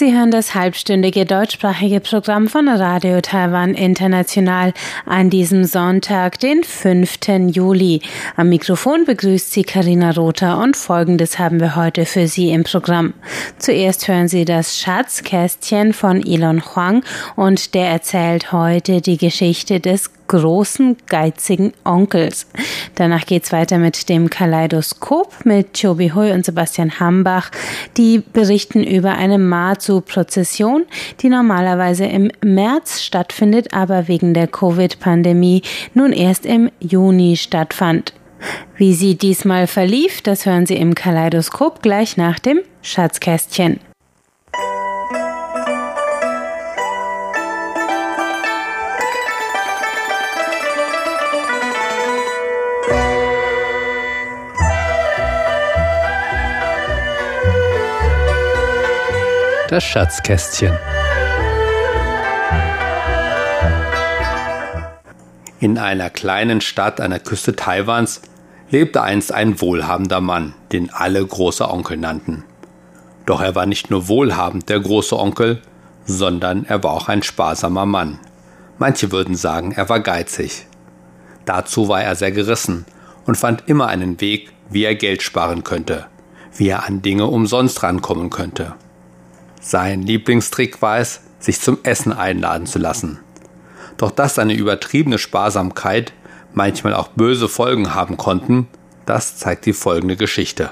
Sie hören das halbstündige deutschsprachige Programm von Radio Taiwan International an diesem Sonntag, den 5. Juli. Am Mikrofon begrüßt Sie Karina Rother und Folgendes haben wir heute für Sie im Programm. Zuerst hören Sie das Schatzkästchen von Elon Huang und der erzählt heute die Geschichte des großen geizigen Onkels. Danach geht's weiter mit dem Kaleidoskop mit Chobi Hui und Sebastian Hambach. Die berichten über eine Mazu-Prozession, die normalerweise im März stattfindet, aber wegen der Covid-Pandemie nun erst im Juni stattfand. Wie sie diesmal verlief, das hören Sie im Kaleidoskop gleich nach dem Schatzkästchen. Das Schatzkästchen. In einer kleinen Stadt an der Küste Taiwans lebte einst ein wohlhabender Mann, den alle großer Onkel nannten. Doch er war nicht nur wohlhabend, der große Onkel, sondern er war auch ein sparsamer Mann. Manche würden sagen, er war geizig. Dazu war er sehr gerissen und fand immer einen Weg, wie er Geld sparen könnte, wie er an Dinge umsonst rankommen könnte. Sein Lieblingstrick war es, sich zum Essen einladen zu lassen. Doch dass seine übertriebene Sparsamkeit manchmal auch böse Folgen haben konnten, das zeigt die folgende Geschichte.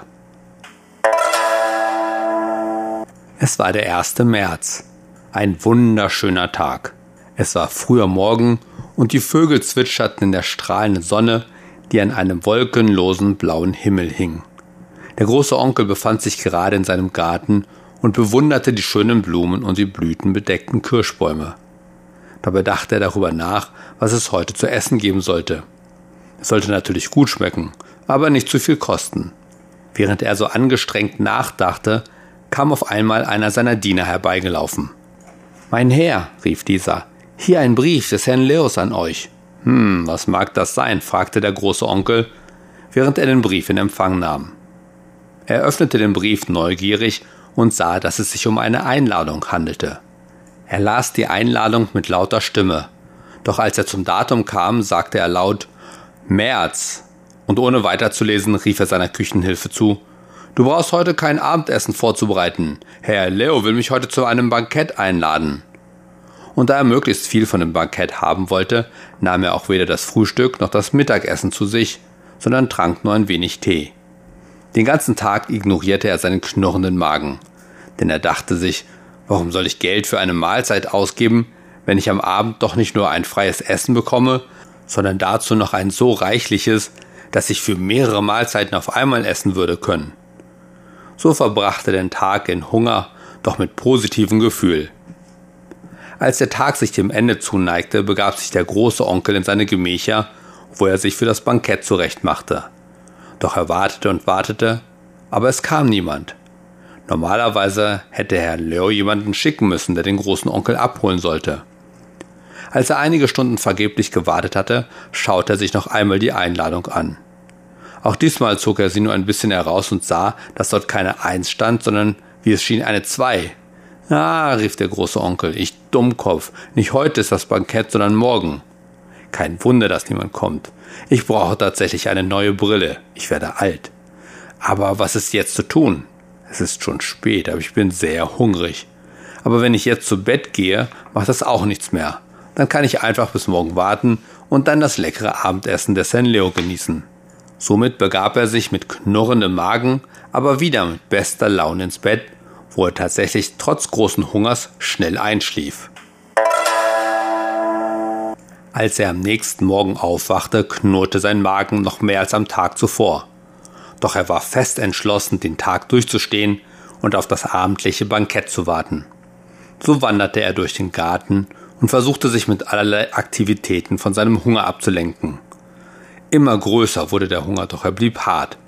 Es war der 1. März, ein wunderschöner Tag. Es war früher Morgen und die Vögel zwitscherten in der strahlenden Sonne, die an einem wolkenlosen blauen Himmel hing. Der große Onkel befand sich gerade in seinem Garten und bewunderte die schönen Blumen und die blütenbedeckten Kirschbäume. Dabei dachte er darüber nach, was es heute zu essen geben sollte. Es sollte natürlich gut schmecken, aber nicht zu viel kosten. Während er so angestrengt nachdachte, kam auf einmal einer seiner Diener herbeigelaufen. Mein Herr, rief dieser, hier ein Brief des Herrn Leos an euch. Hm, was mag das sein? fragte der große Onkel, während er den Brief in Empfang nahm. Er öffnete den Brief neugierig und sah, dass es sich um eine Einladung handelte. Er las die Einladung mit lauter Stimme, doch als er zum Datum kam, sagte er laut März, und ohne weiterzulesen rief er seiner Küchenhilfe zu Du brauchst heute kein Abendessen vorzubereiten. Herr Leo will mich heute zu einem Bankett einladen. Und da er möglichst viel von dem Bankett haben wollte, nahm er auch weder das Frühstück noch das Mittagessen zu sich, sondern trank nur ein wenig Tee. Den ganzen Tag ignorierte er seinen knurrenden Magen denn er dachte sich, warum soll ich Geld für eine Mahlzeit ausgeben, wenn ich am Abend doch nicht nur ein freies Essen bekomme, sondern dazu noch ein so reichliches, dass ich für mehrere Mahlzeiten auf einmal essen würde können. So verbrachte er den Tag in Hunger, doch mit positivem Gefühl. Als der Tag sich dem Ende zuneigte, begab sich der große Onkel in seine Gemächer, wo er sich für das Bankett zurechtmachte. Doch er wartete und wartete, aber es kam niemand. Normalerweise hätte Herr Leo jemanden schicken müssen, der den großen Onkel abholen sollte. Als er einige Stunden vergeblich gewartet hatte, schaute er sich noch einmal die Einladung an. Auch diesmal zog er sie nur ein bisschen heraus und sah, dass dort keine Eins stand, sondern wie es schien eine Zwei. Ah, rief der große Onkel, ich Dummkopf, nicht heute ist das Bankett, sondern morgen. Kein Wunder, dass niemand kommt. Ich brauche tatsächlich eine neue Brille. Ich werde alt. Aber was ist jetzt zu tun? Es ist schon spät, aber ich bin sehr hungrig. Aber wenn ich jetzt zu Bett gehe, macht das auch nichts mehr. Dann kann ich einfach bis morgen warten und dann das leckere Abendessen des Herrn Leo genießen. Somit begab er sich mit knurrendem Magen, aber wieder mit bester Laune ins Bett, wo er tatsächlich trotz großen Hungers schnell einschlief. Als er am nächsten Morgen aufwachte, knurrte sein Magen noch mehr als am Tag zuvor doch er war fest entschlossen, den Tag durchzustehen und auf das abendliche Bankett zu warten. So wanderte er durch den Garten und versuchte sich mit allerlei Aktivitäten von seinem Hunger abzulenken. Immer größer wurde der Hunger, doch er blieb hart.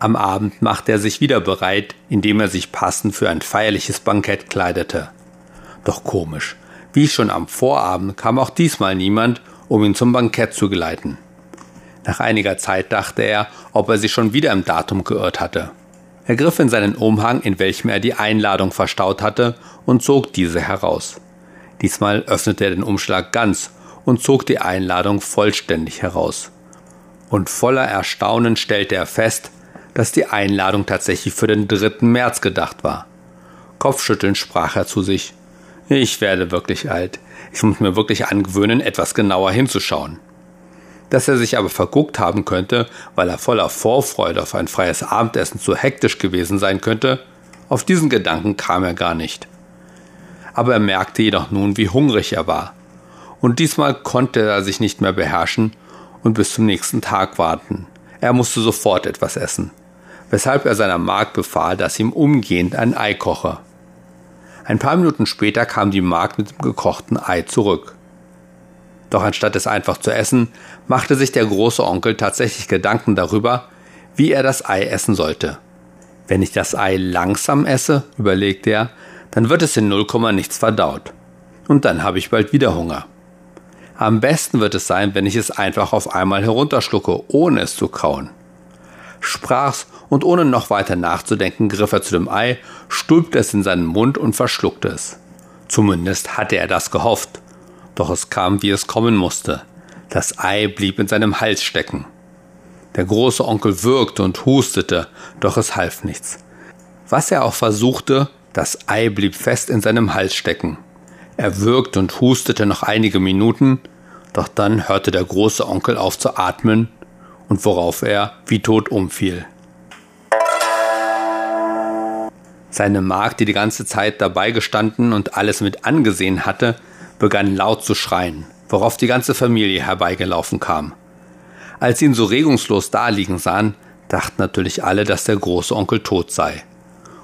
Am Abend machte er sich wieder bereit, indem er sich passend für ein feierliches Bankett kleidete. Doch komisch. Wie schon am Vorabend kam auch diesmal niemand, um ihn zum Bankett zu geleiten. Nach einiger Zeit dachte er, ob er sich schon wieder im Datum geirrt hatte. Er griff in seinen Umhang, in welchem er die Einladung verstaut hatte, und zog diese heraus. Diesmal öffnete er den Umschlag ganz und zog die Einladung vollständig heraus. Und voller Erstaunen stellte er fest, dass die Einladung tatsächlich für den 3. März gedacht war. Kopfschüttelnd sprach er zu sich. Ich werde wirklich alt. Ich muss mir wirklich angewöhnen, etwas genauer hinzuschauen. Dass er sich aber verguckt haben könnte, weil er voller Vorfreude auf ein freies Abendessen zu hektisch gewesen sein könnte, auf diesen Gedanken kam er gar nicht. Aber er merkte jedoch nun, wie hungrig er war. Und diesmal konnte er sich nicht mehr beherrschen und bis zum nächsten Tag warten. Er musste sofort etwas essen, weshalb er seiner Magd befahl, dass ihm umgehend ein Ei koche. Ein paar Minuten später kam die Magd mit dem gekochten Ei zurück. Doch anstatt es einfach zu essen, machte sich der große Onkel tatsächlich Gedanken darüber, wie er das Ei essen sollte. Wenn ich das Ei langsam esse, überlegte er, dann wird es in 0, nichts verdaut. Und dann habe ich bald wieder Hunger. Am besten wird es sein, wenn ich es einfach auf einmal herunterschlucke, ohne es zu kauen. Sprach's und ohne noch weiter nachzudenken, griff er zu dem Ei, stülpte es in seinen Mund und verschluckte es. Zumindest hatte er das gehofft. Doch es kam, wie es kommen musste. Das Ei blieb in seinem Hals stecken. Der große Onkel würgte und hustete, doch es half nichts. Was er auch versuchte, das Ei blieb fest in seinem Hals stecken. Er würgte und hustete noch einige Minuten, doch dann hörte der große Onkel auf zu atmen und worauf er wie tot umfiel. Seine Magd, die die ganze Zeit dabei gestanden und alles mit angesehen hatte, begann laut zu schreien, worauf die ganze Familie herbeigelaufen kam. Als sie ihn so regungslos daliegen sahen, dachten natürlich alle, dass der große Onkel tot sei.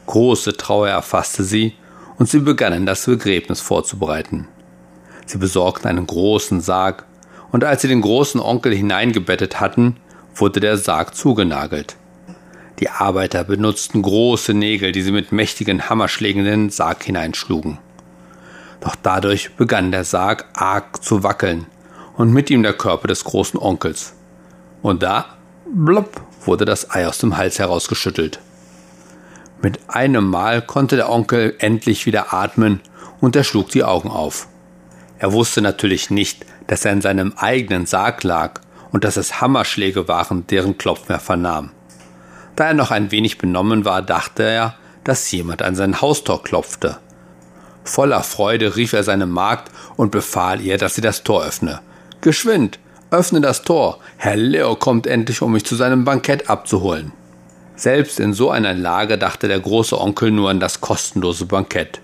Große Trauer erfasste sie, und sie begannen das Begräbnis vorzubereiten. Sie besorgten einen großen Sarg, und als sie den großen Onkel hineingebettet hatten, wurde der Sarg zugenagelt. Die Arbeiter benutzten große Nägel, die sie mit mächtigen Hammerschlägen in den Sarg hineinschlugen. Doch dadurch begann der Sarg arg zu wackeln und mit ihm der Körper des großen Onkels. Und da, blub, wurde das Ei aus dem Hals herausgeschüttelt. Mit einem Mal konnte der Onkel endlich wieder atmen und er schlug die Augen auf. Er wusste natürlich nicht, dass er in seinem eigenen Sarg lag und dass es Hammerschläge waren, deren Klopfen er vernahm. Da er noch ein wenig benommen war, dachte er, dass jemand an sein Haustor klopfte. Voller Freude rief er seine Magd und befahl ihr, dass sie das Tor öffne. Geschwind, öffne das Tor, Herr Leo kommt endlich, um mich zu seinem Bankett abzuholen. Selbst in so einer Lage dachte der große Onkel nur an das kostenlose Bankett.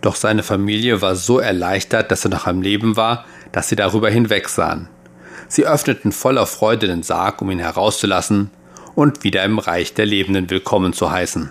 Doch seine Familie war so erleichtert, dass er noch am Leben war, dass sie darüber hinwegsahen. Sie öffneten voller Freude den Sarg, um ihn herauszulassen und wieder im Reich der Lebenden willkommen zu heißen.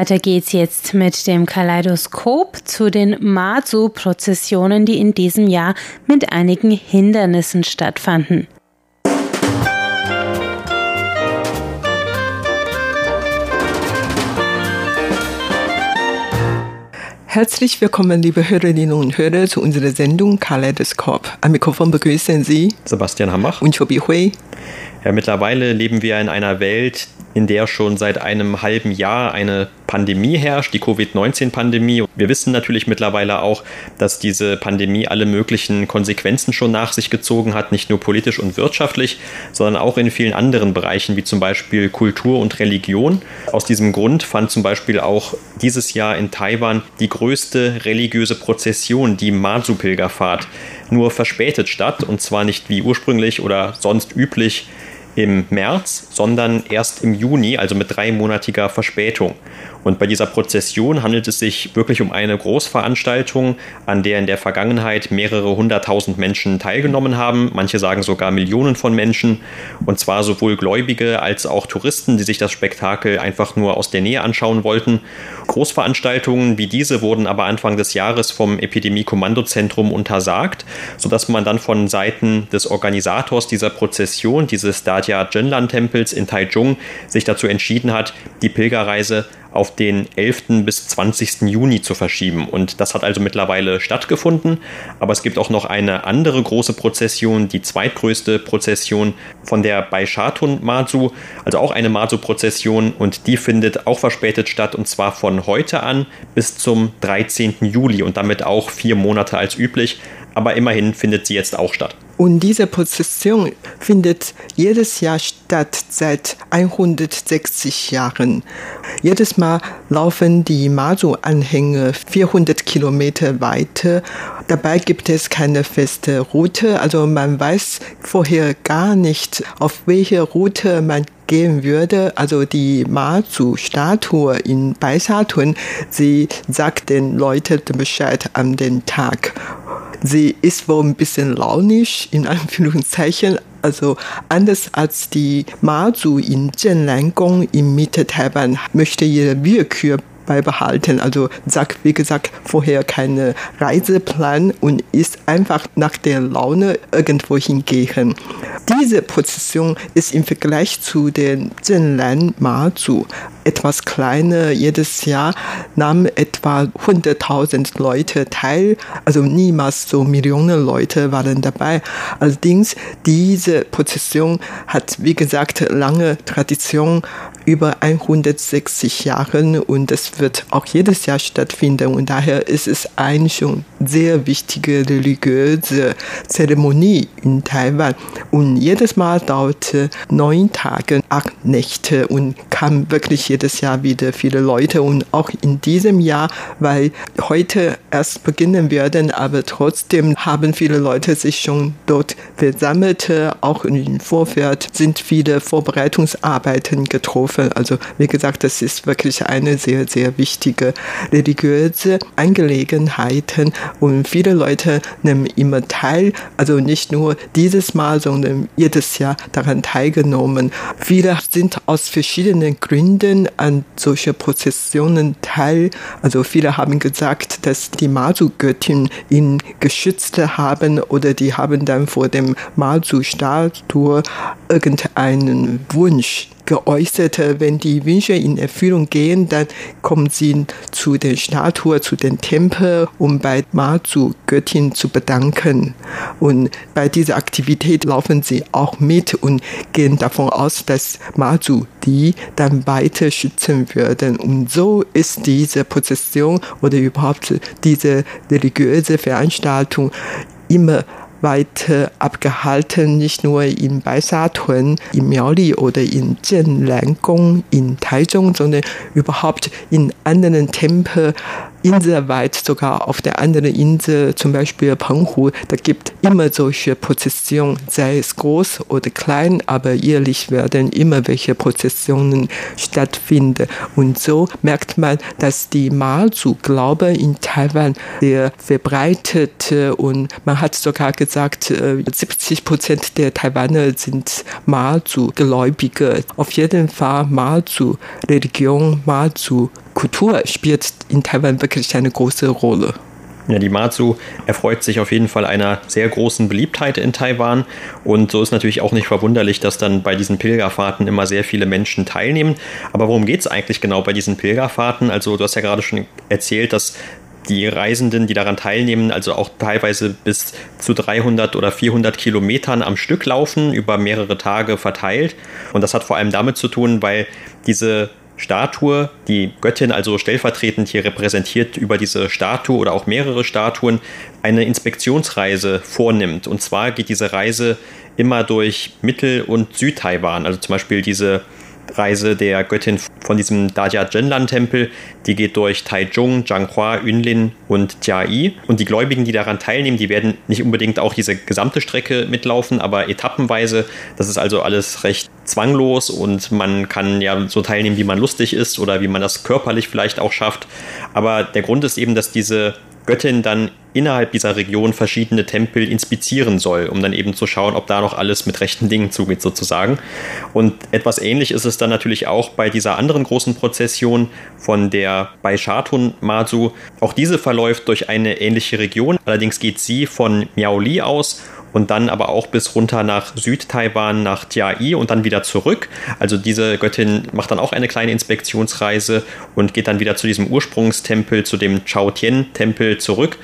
Weiter geht's jetzt mit dem Kaleidoskop zu den Mazu-Prozessionen, die in diesem Jahr mit einigen Hindernissen stattfanden. Herzlich willkommen, liebe Hörerinnen und Hörer, zu unserer Sendung Kaleidoskop. Am Mikrofon begrüßen Sie Sebastian Hambach und Chobi Hui. Ja, mittlerweile leben wir in einer Welt, in der schon seit einem halben Jahr eine Pandemie herrscht, die Covid-19-Pandemie. Wir wissen natürlich mittlerweile auch, dass diese Pandemie alle möglichen Konsequenzen schon nach sich gezogen hat, nicht nur politisch und wirtschaftlich, sondern auch in vielen anderen Bereichen, wie zum Beispiel Kultur und Religion. Aus diesem Grund fand zum Beispiel auch dieses Jahr in Taiwan die größte religiöse Prozession, die Mazu-Pilgerfahrt, nur verspätet statt, und zwar nicht wie ursprünglich oder sonst üblich im März, sondern erst im Juni, also mit dreimonatiger Verspätung. Und bei dieser Prozession handelt es sich wirklich um eine Großveranstaltung, an der in der Vergangenheit mehrere hunderttausend Menschen teilgenommen haben. Manche sagen sogar Millionen von Menschen. Und zwar sowohl Gläubige als auch Touristen, die sich das Spektakel einfach nur aus der Nähe anschauen wollten. Großveranstaltungen wie diese wurden aber Anfang des Jahres vom Epidemie-Kommandozentrum untersagt, sodass man dann von Seiten des Organisators dieser Prozession, dieses Dadia Zhenlan-Tempels in Taichung, sich dazu entschieden hat, die Pilgerreise auf den 11. bis 20. Juni zu verschieben. Und das hat also mittlerweile stattgefunden. Aber es gibt auch noch eine andere große Prozession, die zweitgrößte Prozession von der Baishatun Mazu, also auch eine Mazu-Prozession. Und die findet auch verspätet statt und zwar von heute an bis zum 13. Juli und damit auch vier Monate als üblich. Aber immerhin findet sie jetzt auch statt. Und diese Prozession findet jedes Jahr statt seit 160 Jahren. Jedes Mal laufen die Mazu-Anhänger 400 Kilometer weiter. Dabei gibt es keine feste Route, also man weiß vorher gar nicht, auf welche Route man gehen würde, also die Mazu-Statue in Beisatun, sie sagt den Leuten Bescheid an den Tag. Sie ist wohl ein bisschen launisch, in Anführungszeichen, also anders als die Mazu in Zhenlan-Gong in Mitte Taiwan möchte ihre Willkür beibehalten. Also sagt, wie gesagt, vorher keinen Reiseplan und ist einfach nach der Laune irgendwo hingehen. Diese Prozession ist im Vergleich zu den Zhenlan Mazu etwas kleiner. Jedes Jahr nahmen etwa 100.000 Leute teil, also niemals so Millionen Leute waren dabei. Allerdings diese Prozession hat, wie gesagt, lange Tradition über 160 Jahren und es wird auch jedes Jahr stattfinden und daher ist es eine schon sehr wichtige religiöse Zeremonie in Taiwan und jedes Mal dauerte neun Tage, acht Nächte und kam wirklich jedes Jahr wieder viele Leute und auch in diesem Jahr, weil heute erst beginnen werden, aber trotzdem haben viele Leute sich schon dort versammelt, auch im Vorfeld sind viele Vorbereitungsarbeiten getroffen. Also wie gesagt, das ist wirklich eine sehr, sehr wichtige religiöse Angelegenheit und viele Leute nehmen immer teil, also nicht nur dieses Mal, sondern jedes Jahr daran teilgenommen. Viele sind aus verschiedenen Gründen an solchen Prozessionen teil. Also viele haben gesagt, dass die Mazu-Göttin ihn geschützt haben oder die haben dann vor dem Mazu-Statue irgendeinen Wunsch geäußert, wenn die Wünsche in Erfüllung gehen, dann kommen sie zu den Statuen, zu den Tempeln, um bei Mazu Göttin zu bedanken. Und bei dieser Aktivität laufen sie auch mit und gehen davon aus, dass Mazu die dann weiter schützen würden. Und so ist diese Prozession oder überhaupt diese religiöse Veranstaltung immer weiter abgehalten, nicht nur in Beisatun, in Miaoli oder in Zhenlan-Gong in Taichung, sondern überhaupt in anderen Tempeln inselweit, sogar auf der anderen Insel, zum Beispiel Penghu, da gibt immer solche Prozessionen, sei es groß oder klein, aber jährlich werden immer welche Prozessionen stattfinden. Und so merkt man, dass die Mazu-Glaube in Taiwan sehr verbreitet und man hat sogar gesagt, 70 äh, Prozent der Taiwaner sind Mazu-Gläubige. Auf jeden Fall Mazu-Religion, Mazu Kultur spielt in Taiwan wirklich eine große Rolle. Ja, die Matsu erfreut sich auf jeden Fall einer sehr großen Beliebtheit in Taiwan und so ist natürlich auch nicht verwunderlich, dass dann bei diesen Pilgerfahrten immer sehr viele Menschen teilnehmen. Aber worum geht es eigentlich genau bei diesen Pilgerfahrten? Also du hast ja gerade schon erzählt, dass die Reisenden, die daran teilnehmen, also auch teilweise bis zu 300 oder 400 Kilometern am Stück laufen, über mehrere Tage verteilt. Und das hat vor allem damit zu tun, weil diese Statue, die Göttin also stellvertretend hier repräsentiert über diese Statue oder auch mehrere Statuen, eine Inspektionsreise vornimmt. Und zwar geht diese Reise immer durch Mittel- und Südtaiwan, also zum Beispiel diese Reise der Göttin von diesem Dajia Zhenlan Tempel. Die geht durch Taichung, Zhanghua, Yunlin und Jiayi. Und die Gläubigen, die daran teilnehmen, die werden nicht unbedingt auch diese gesamte Strecke mitlaufen, aber etappenweise. Das ist also alles recht zwanglos und man kann ja so teilnehmen, wie man lustig ist oder wie man das körperlich vielleicht auch schafft. Aber der Grund ist eben, dass diese Göttin dann innerhalb dieser Region verschiedene Tempel inspizieren soll, um dann eben zu schauen, ob da noch alles mit rechten Dingen zugeht sozusagen. Und etwas ähnlich ist es dann natürlich auch bei dieser anderen großen Prozession von der bei Shatun Mazu. Auch diese verläuft durch eine ähnliche Region, allerdings geht sie von Miaoli aus und dann aber auch bis runter nach Südtaiwan, nach Jiai und dann wieder zurück. Also diese Göttin macht dann auch eine kleine Inspektionsreise und geht dann wieder zu diesem Ursprungstempel, zu dem Chao Tien-Tempel zurück.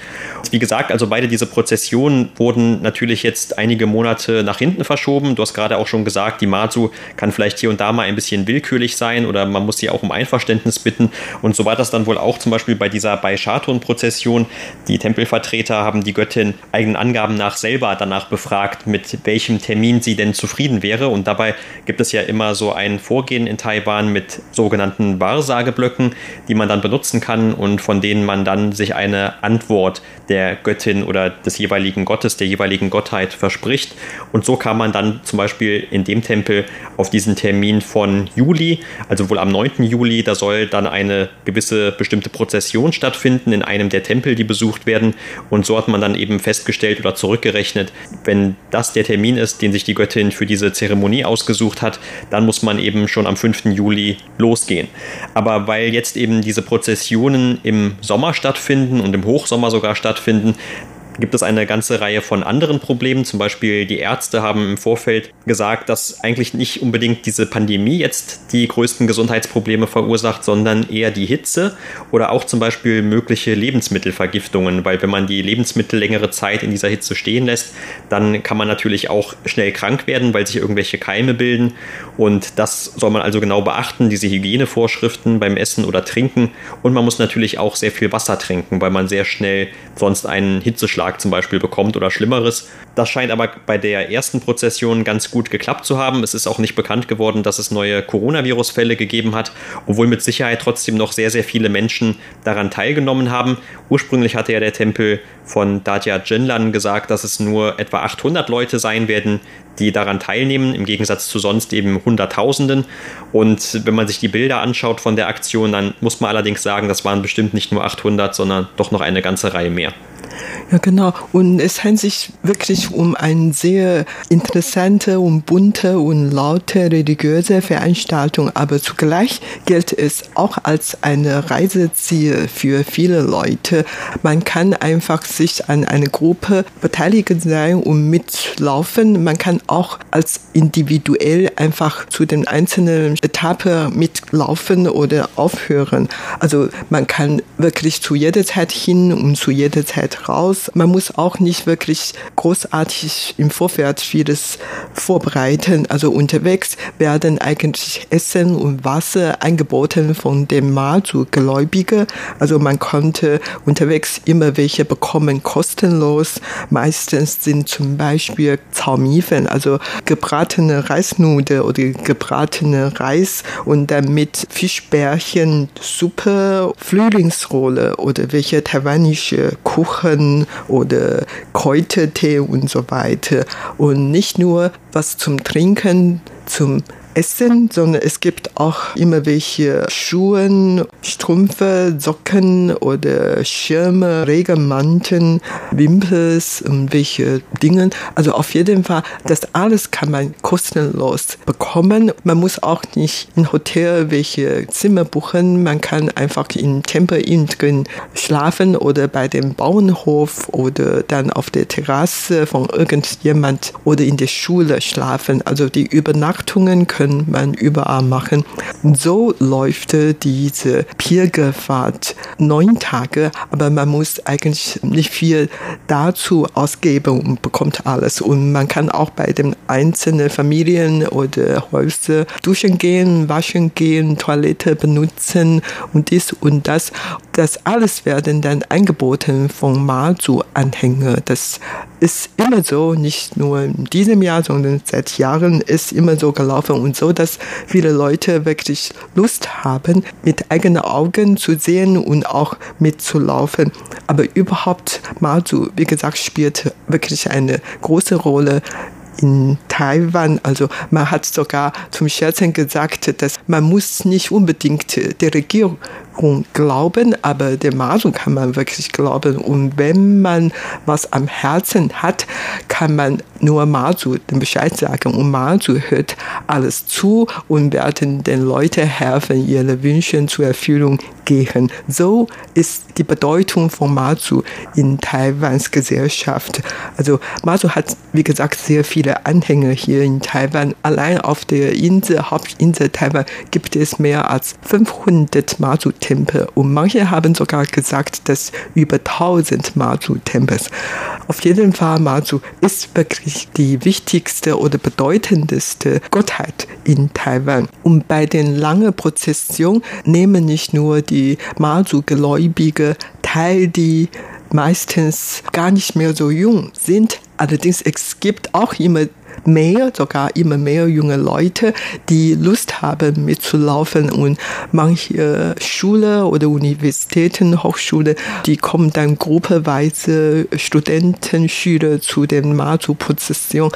Wie gesagt, also beide diese Prozessionen wurden natürlich jetzt einige Monate nach hinten verschoben. Du hast gerade auch schon gesagt, die Mazu kann vielleicht hier und da mal ein bisschen willkürlich sein oder man muss sie auch um Einverständnis bitten. Und so war das dann wohl auch zum Beispiel bei dieser Bei-Shatun-Prozession. Die Tempelvertreter haben die Göttin eigenen Angaben nach selber danach befragt, mit welchem Termin sie denn zufrieden wäre. Und dabei gibt es ja immer so ein Vorgehen in Taiwan mit sogenannten Wahrsageblöcken, die man dann benutzen kann und von denen man dann sich eine Antwort der Göttin oder des jeweiligen Gottes, der jeweiligen Gottheit verspricht. Und so kam man dann zum Beispiel in dem Tempel auf diesen Termin von Juli, also wohl am 9. Juli, da soll dann eine gewisse bestimmte Prozession stattfinden in einem der Tempel, die besucht werden. Und so hat man dann eben festgestellt oder zurückgerechnet, wenn das der Termin ist, den sich die Göttin für diese Zeremonie ausgesucht hat, dann muss man eben schon am 5. Juli losgehen. Aber weil jetzt eben diese Prozessionen im Sommer stattfinden und im Hochsommer sogar stattfinden, gibt es eine ganze Reihe von anderen Problemen. Zum Beispiel die Ärzte haben im Vorfeld gesagt, dass eigentlich nicht unbedingt diese Pandemie jetzt die größten Gesundheitsprobleme verursacht, sondern eher die Hitze oder auch zum Beispiel mögliche Lebensmittelvergiftungen, weil wenn man die Lebensmittel längere Zeit in dieser Hitze stehen lässt, dann kann man natürlich auch schnell krank werden, weil sich irgendwelche Keime bilden. Und das soll man also genau beachten, diese Hygienevorschriften beim Essen oder Trinken. Und man muss natürlich auch sehr viel Wasser trinken, weil man sehr schnell sonst einen Hitzeschlag Herzinfarkt zum Beispiel bekommt oder Schlimmeres. Das scheint aber bei der ersten Prozession ganz gut geklappt zu haben. Es ist auch nicht bekannt geworden, dass es neue Coronavirus-Fälle gegeben hat, obwohl mit Sicherheit trotzdem noch sehr, sehr viele Menschen daran teilgenommen haben. Ursprünglich hatte ja der Tempel von Dajia Jinlan gesagt, dass es nur etwa 800 Leute sein werden, die daran teilnehmen, im Gegensatz zu sonst eben Hunderttausenden. Und wenn man sich die Bilder anschaut von der Aktion, dann muss man allerdings sagen, das waren bestimmt nicht nur 800, sondern doch noch eine ganze Reihe mehr. Ja, genau. Und es handelt sich wirklich um eine sehr interessante und bunte und laute religiöse Veranstaltung. Aber zugleich gilt es auch als eine Reiseziel für viele Leute. Man kann einfach sich an eine Gruppe beteiligen sein und mitlaufen. Man kann auch als individuell einfach zu den einzelnen Etappen mitlaufen oder aufhören. Also man kann wirklich zu jeder Zeit hin und zu jeder Zeit raus. Man muss auch nicht wirklich großartig im Vorfeld vieles vorbereiten. Also unterwegs werden eigentlich Essen und Wasser angeboten von dem Mal zu Gläubige. Also man konnte unterwegs immer welche bekommen, kostenlos. Meistens sind zum Beispiel Zaumifen, also gebratene Reisnudeln oder gebratene Reis und dann mit Fischbärchen, Suppe, Frühlingsrolle oder welche taiwanische Kuchen oder Kräutertee und so weiter. Und nicht nur was zum Trinken, zum Essen, sondern es gibt auch immer welche Schuhe, Strümpfe, Socken oder Schirme, Regenmanteln, Wimpels und welche Dinge. Also auf jeden Fall, das alles kann man kostenlos bekommen. Man muss auch nicht im Hotel welche Zimmer buchen. Man kann einfach im Tempel drin schlafen oder bei dem Bauernhof oder dann auf der Terrasse von irgendjemand oder in der Schule schlafen. Also die Übernachtungen können man überall machen. So läuft diese Pilgerfahrt neun Tage, aber man muss eigentlich nicht viel dazu ausgeben und bekommt alles. Und man kann auch bei den einzelnen Familien oder Häusern duschen gehen, waschen gehen, Toilette benutzen und dies und das. Das alles werden dann angeboten von Mazu-Anhänger. Das ist immer so, nicht nur in diesem Jahr, sondern seit Jahren ist immer so gelaufen und so, dass viele Leute wirklich Lust haben, mit eigenen Augen zu sehen und auch mitzulaufen. Aber überhaupt Mazu, wie gesagt, spielt wirklich eine große Rolle in Taiwan. Also man hat sogar zum Scherzen gesagt, dass man muss nicht unbedingt der Regierung glauben, aber der Masu kann man wirklich glauben. Und wenn man was am Herzen hat, kann man nur Masu den Bescheid sagen. Und Masu hört alles zu und werden den Leuten helfen, ihre Wünsche zur Erfüllung gehen. So ist die Bedeutung von Masu in Taiwans Gesellschaft. Also Masu hat, wie gesagt, sehr viele Anhänger hier in Taiwan. Allein auf der Insel, Hauptinsel Taiwan, gibt es mehr als 500 Masu-Tempel und manche haben sogar gesagt, dass über 1000 Masu-Tempel. Auf jeden Fall Masu ist wirklich die wichtigste oder bedeutendste Gottheit in Taiwan. Und bei den langen Prozessionen nehmen nicht nur die Masu-Gläubige teil, die meistens gar nicht mehr so jung sind. Allerdings es gibt auch immer mehr, sogar immer mehr junge Leute, die Lust haben mitzulaufen. Und manche Schule oder Universitäten, Hochschule, die kommen dann gruppeweise Studenten, Schüler zu den Mazu-Prozessionen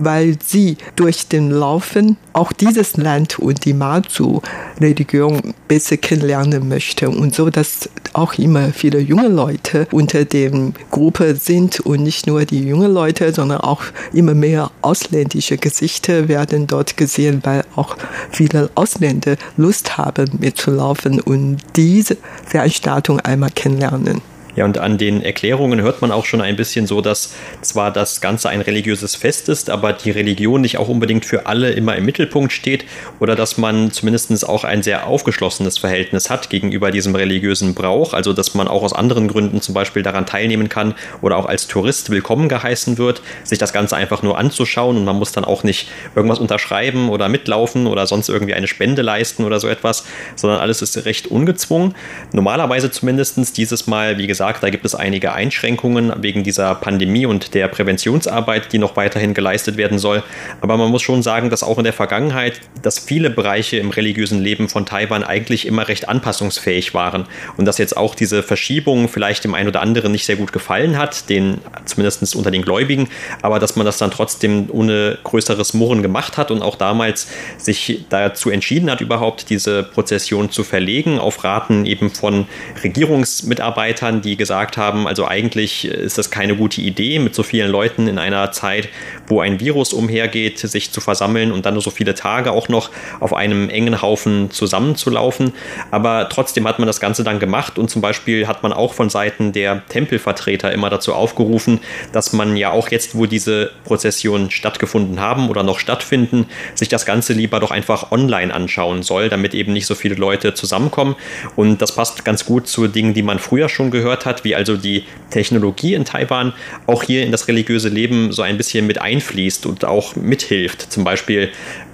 weil sie durch den Laufen auch dieses Land und die Mazu-Religion besser kennenlernen möchten und so, dass auch immer viele junge Leute unter der Gruppe sind und nicht nur die jungen Leute, sondern auch immer mehr ausländische Gesichter werden dort gesehen, weil auch viele Ausländer Lust haben mitzulaufen und diese Veranstaltung einmal kennenlernen. Ja, und an den Erklärungen hört man auch schon ein bisschen so, dass zwar das Ganze ein religiöses Fest ist, aber die Religion nicht auch unbedingt für alle immer im Mittelpunkt steht oder dass man zumindest auch ein sehr aufgeschlossenes Verhältnis hat gegenüber diesem religiösen Brauch, also dass man auch aus anderen Gründen zum Beispiel daran teilnehmen kann oder auch als Tourist willkommen geheißen wird, sich das Ganze einfach nur anzuschauen und man muss dann auch nicht irgendwas unterschreiben oder mitlaufen oder sonst irgendwie eine Spende leisten oder so etwas, sondern alles ist recht ungezwungen. Normalerweise zumindest dieses Mal, wie gesagt, gesagt, da gibt es einige Einschränkungen wegen dieser Pandemie und der Präventionsarbeit, die noch weiterhin geleistet werden soll. Aber man muss schon sagen, dass auch in der Vergangenheit, dass viele Bereiche im religiösen Leben von Taiwan eigentlich immer recht anpassungsfähig waren und dass jetzt auch diese Verschiebung vielleicht dem einen oder anderen nicht sehr gut gefallen hat, den zumindest unter den Gläubigen, aber dass man das dann trotzdem ohne größeres Murren gemacht hat und auch damals sich dazu entschieden hat, überhaupt diese Prozession zu verlegen, auf Raten eben von Regierungsmitarbeitern, die die gesagt haben, also eigentlich ist das keine gute Idee, mit so vielen Leuten in einer Zeit, wo ein Virus umhergeht, sich zu versammeln und dann so viele Tage auch noch auf einem engen Haufen zusammenzulaufen. Aber trotzdem hat man das Ganze dann gemacht und zum Beispiel hat man auch von Seiten der Tempelvertreter immer dazu aufgerufen, dass man ja auch jetzt, wo diese Prozessionen stattgefunden haben oder noch stattfinden, sich das Ganze lieber doch einfach online anschauen soll, damit eben nicht so viele Leute zusammenkommen. Und das passt ganz gut zu Dingen, die man früher schon gehört gehört hat, wie also die Technologie in Taiwan auch hier in das religiöse Leben so ein bisschen mit einfließt und auch mithilft. Zum Beispiel,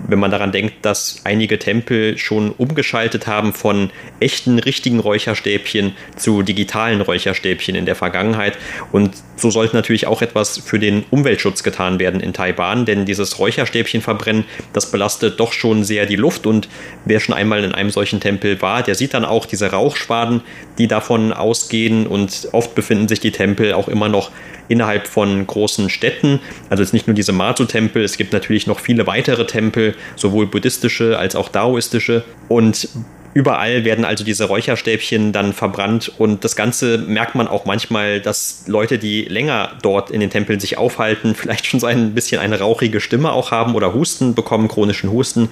wenn man daran denkt, dass einige Tempel schon umgeschaltet haben von echten, richtigen Räucherstäbchen zu digitalen Räucherstäbchen in der Vergangenheit und so sollte natürlich auch etwas für den Umweltschutz getan werden in Taiwan, denn dieses Räucherstäbchen verbrennen, das belastet doch schon sehr die Luft und wer schon einmal in einem solchen Tempel war, der sieht dann auch diese Rauchschwaden, die davon ausgehen und oft befinden sich die Tempel auch immer noch innerhalb von großen Städten. Also jetzt nicht nur diese Matsu-Tempel, es gibt natürlich noch viele weitere Tempel, sowohl buddhistische als auch daoistische. Und Überall werden also diese Räucherstäbchen dann verbrannt und das Ganze merkt man auch manchmal, dass Leute, die länger dort in den Tempeln sich aufhalten, vielleicht schon so ein bisschen eine rauchige Stimme auch haben oder Husten bekommen, chronischen Husten.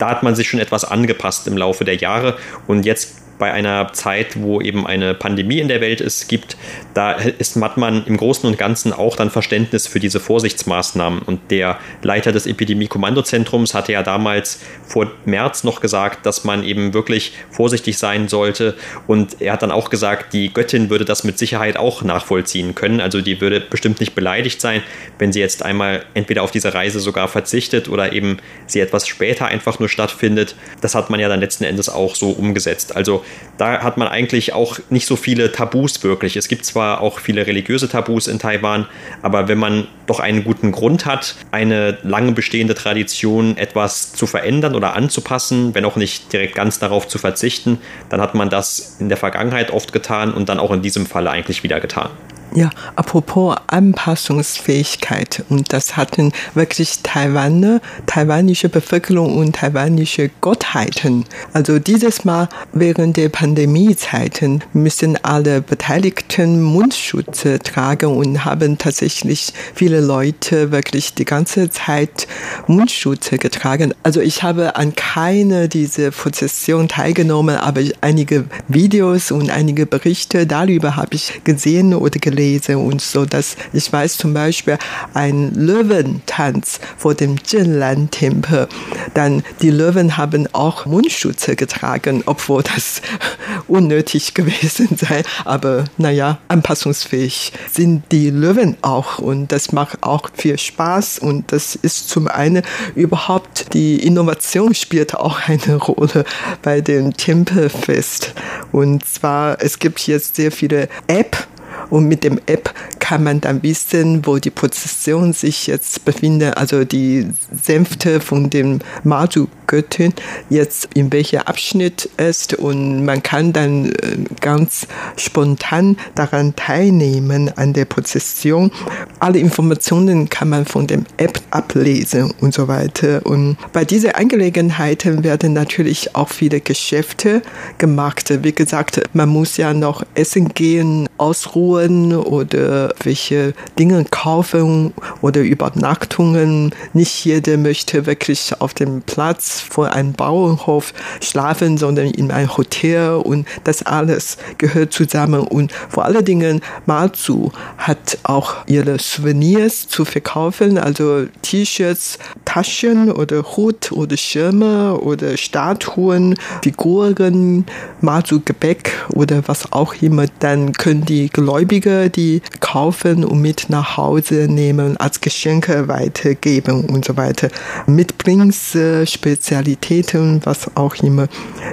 Da hat man sich schon etwas angepasst im Laufe der Jahre und jetzt bei einer Zeit, wo eben eine Pandemie in der Welt ist, gibt, da ist Mattmann im Großen und Ganzen auch dann Verständnis für diese Vorsichtsmaßnahmen. Und der Leiter des Epidemie-Kommandozentrums hatte ja damals vor März noch gesagt, dass man eben wirklich vorsichtig sein sollte. Und er hat dann auch gesagt, die Göttin würde das mit Sicherheit auch nachvollziehen können. Also die würde bestimmt nicht beleidigt sein, wenn sie jetzt einmal entweder auf diese Reise sogar verzichtet oder eben sie etwas später einfach nur stattfindet. Das hat man ja dann letzten Endes auch so umgesetzt. Also da hat man eigentlich auch nicht so viele Tabus wirklich. Es gibt zwar auch viele religiöse Tabus in Taiwan, aber wenn man doch einen guten Grund hat, eine lange bestehende Tradition etwas zu verändern oder anzupassen, wenn auch nicht direkt ganz darauf zu verzichten, dann hat man das in der Vergangenheit oft getan und dann auch in diesem Falle eigentlich wieder getan. Ja, apropos Anpassungsfähigkeit. Und das hatten wirklich Taiwaner, taiwanische Bevölkerung und taiwanische Gottheiten. Also dieses Mal während der Pandemiezeiten müssen alle Beteiligten Mundschutz tragen und haben tatsächlich viele Leute wirklich die ganze Zeit Mundschutz getragen. Also ich habe an keine dieser Prozession teilgenommen, aber einige Videos und einige Berichte darüber habe ich gesehen oder gelesen lese und so, dass ich weiß zum Beispiel ein Löwentanz vor dem Zhenlan-Tempel, dann die Löwen haben auch Mundschutz getragen, obwohl das unnötig gewesen sei, aber naja, anpassungsfähig sind die Löwen auch und das macht auch viel Spaß und das ist zum einen überhaupt die Innovation spielt auch eine Rolle bei dem Tempelfest. Und zwar es gibt jetzt sehr viele App und mit dem App kann man dann wissen, wo die Position sich jetzt befindet, also die Sänfte von dem Maju Göttin jetzt in welcher Abschnitt ist und man kann dann äh, ganz spontan daran teilnehmen an der Prozession. Alle Informationen kann man von dem App ablesen und so weiter. Und bei dieser Angelegenheit werden natürlich auch viele Geschäfte gemacht. Wie gesagt, man muss ja noch essen gehen, ausruhen oder welche Dinge kaufen oder Übernachtungen. Nicht jeder möchte wirklich auf dem Platz vor einem Bauernhof schlafen, sondern in einem Hotel und das alles gehört zusammen. Und vor allen Dingen Matsu hat auch ihre Souvenirs zu verkaufen, also T-Shirts, Taschen oder Hut oder Schirme oder Statuen, Figuren, Matsu-Gebäck oder was auch immer. Dann können die Gläubiger die kaufen und mit nach Hause nehmen, als Geschenke weitergeben und so weiter. Mitbrings Spezialitäten, was auch immer.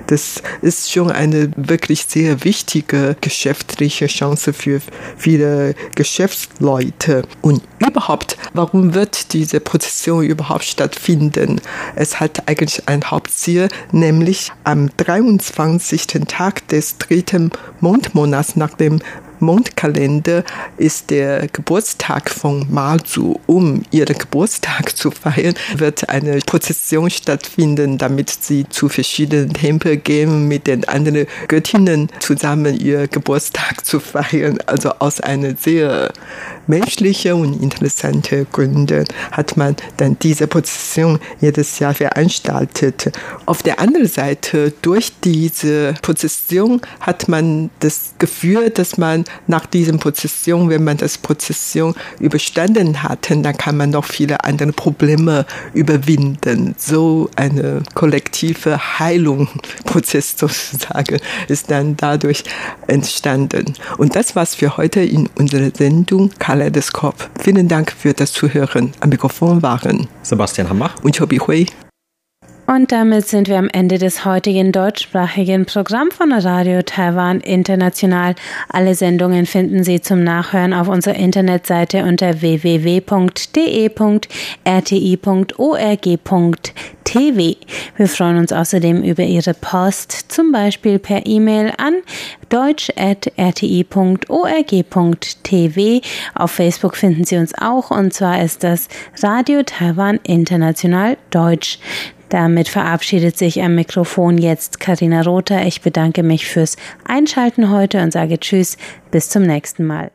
Das ist schon eine wirklich sehr wichtige geschäftliche Chance für viele Geschäftsleute. Und überhaupt, warum wird diese Prozession überhaupt stattfinden? Es hat eigentlich ein Hauptziel, nämlich am 23. Tag des dritten Mondmonats nach dem Mondkalender ist der Geburtstag von Mazu. Um ihren Geburtstag zu feiern, wird eine Prozession stattfinden, damit sie zu verschiedenen Tempeln gehen, mit den anderen Göttinnen zusammen ihr Geburtstag zu feiern. Also aus einer sehr menschlichen und interessanten Gründen hat man dann diese Prozession jedes Jahr veranstaltet. Auf der anderen Seite, durch diese Prozession hat man das Gefühl, dass man nach diesem Prozession, wenn man das Prozession überstanden hat, dann kann man noch viele andere Probleme überwinden. So eine kollektive Heilungsprozess sozusagen ist dann dadurch entstanden. Und das war's für heute in unserer Sendung Kaleidoskop. Vielen Dank für das Zuhören. Am Mikrofon waren Sebastian Hammer und Chobi Hui. Und damit sind wir am Ende des heutigen deutschsprachigen Programms von Radio Taiwan International. Alle Sendungen finden Sie zum Nachhören auf unserer Internetseite unter www.de.rti.org.tv. Wir freuen uns außerdem über Ihre Post, zum Beispiel per E-Mail an deutsch.rti.org.tv. Auf Facebook finden Sie uns auch und zwar ist das Radio Taiwan International Deutsch. Damit verabschiedet sich am Mikrofon jetzt Karina Rother. Ich bedanke mich fürs Einschalten heute und sage Tschüss, bis zum nächsten Mal.